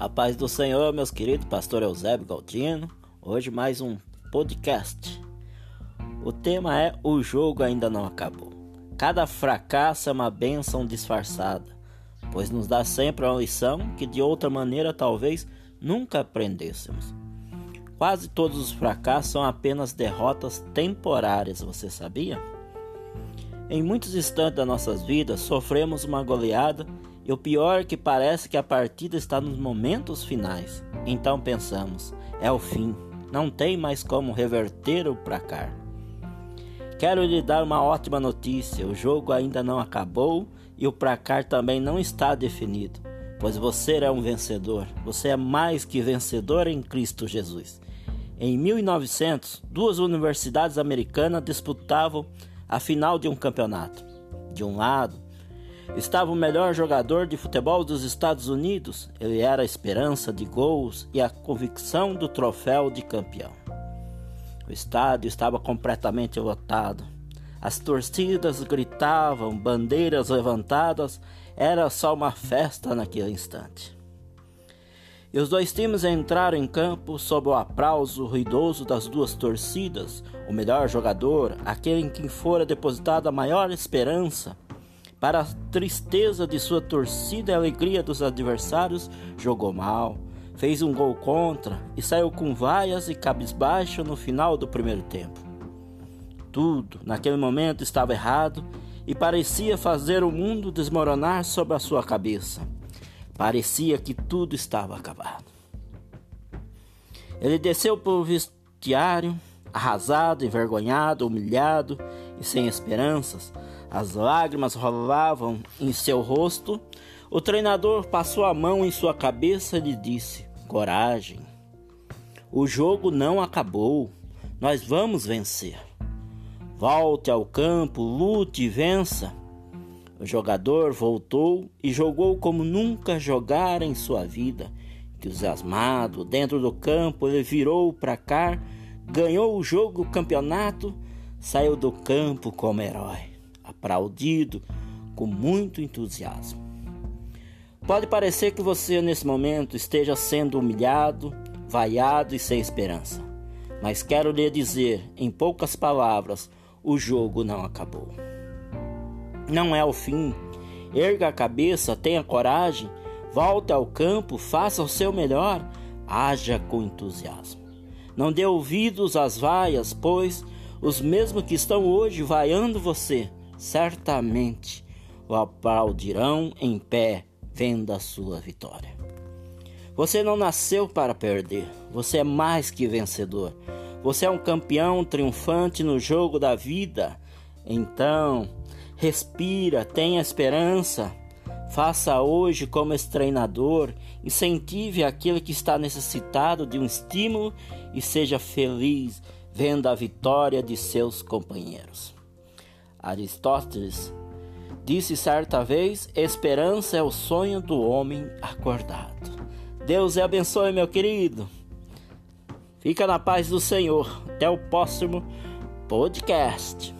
A paz do Senhor, meus queridos, pastor Eusébio Galdino. Hoje mais um podcast. O tema é O jogo ainda não acabou. Cada fracasso é uma bênção disfarçada, pois nos dá sempre uma lição que de outra maneira talvez nunca aprendêssemos. Quase todos os fracassos são apenas derrotas temporárias, você sabia? Em muitos instantes das nossas vidas sofremos uma goleada e o pior é que parece que a partida está nos momentos finais. Então pensamos, é o fim, não tem mais como reverter o placar. Quero lhe dar uma ótima notícia: o jogo ainda não acabou e o placar também não está definido, pois você é um vencedor. Você é mais que vencedor em Cristo Jesus. Em 1900, duas universidades americanas disputavam a final de um campeonato. De um lado, Estava o melhor jogador de futebol dos Estados Unidos. Ele era a esperança de gols e a convicção do troféu de campeão. O estádio estava completamente lotado. As torcidas gritavam, bandeiras levantadas, era só uma festa naquele instante. E os dois times entraram em campo sob o aplauso ruidoso das duas torcidas. O melhor jogador, aquele em quem fora depositada a maior esperança, para a tristeza de sua torcida e alegria dos adversários, jogou mal, fez um gol contra e saiu com vaias e cabisbaixo no final do primeiro tempo. Tudo, naquele momento, estava errado e parecia fazer o mundo desmoronar sobre a sua cabeça. Parecia que tudo estava acabado. Ele desceu para o vestiário, arrasado, envergonhado, humilhado e sem esperanças, as lágrimas rolavam em seu rosto. O treinador passou a mão em sua cabeça e lhe disse: Coragem. O jogo não acabou. Nós vamos vencer. Volte ao campo, lute e vença. O jogador voltou e jogou como nunca jogara em sua vida. Entusiasmado, dentro do campo, ele virou para cá, ganhou o jogo, o campeonato, saiu do campo como herói aplaudido com muito entusiasmo. Pode parecer que você nesse momento esteja sendo humilhado, vaiado e sem esperança, mas quero lhe dizer, em poucas palavras, o jogo não acabou. Não é o fim. Erga a cabeça, tenha coragem, volte ao campo, faça o seu melhor, haja com entusiasmo. Não dê ouvidos às vaias, pois os mesmos que estão hoje vaiando você certamente o aplaudirão em pé, vendo a sua vitória. Você não nasceu para perder, você é mais que vencedor. Você é um campeão triunfante no jogo da vida. Então, respira, tenha esperança. Faça hoje como esse treinador, incentive aquele que está necessitado de um estímulo e seja feliz vendo a vitória de seus companheiros. Aristóteles disse certa vez: esperança é o sonho do homem acordado. Deus te abençoe, meu querido. Fica na paz do Senhor. Até o próximo podcast.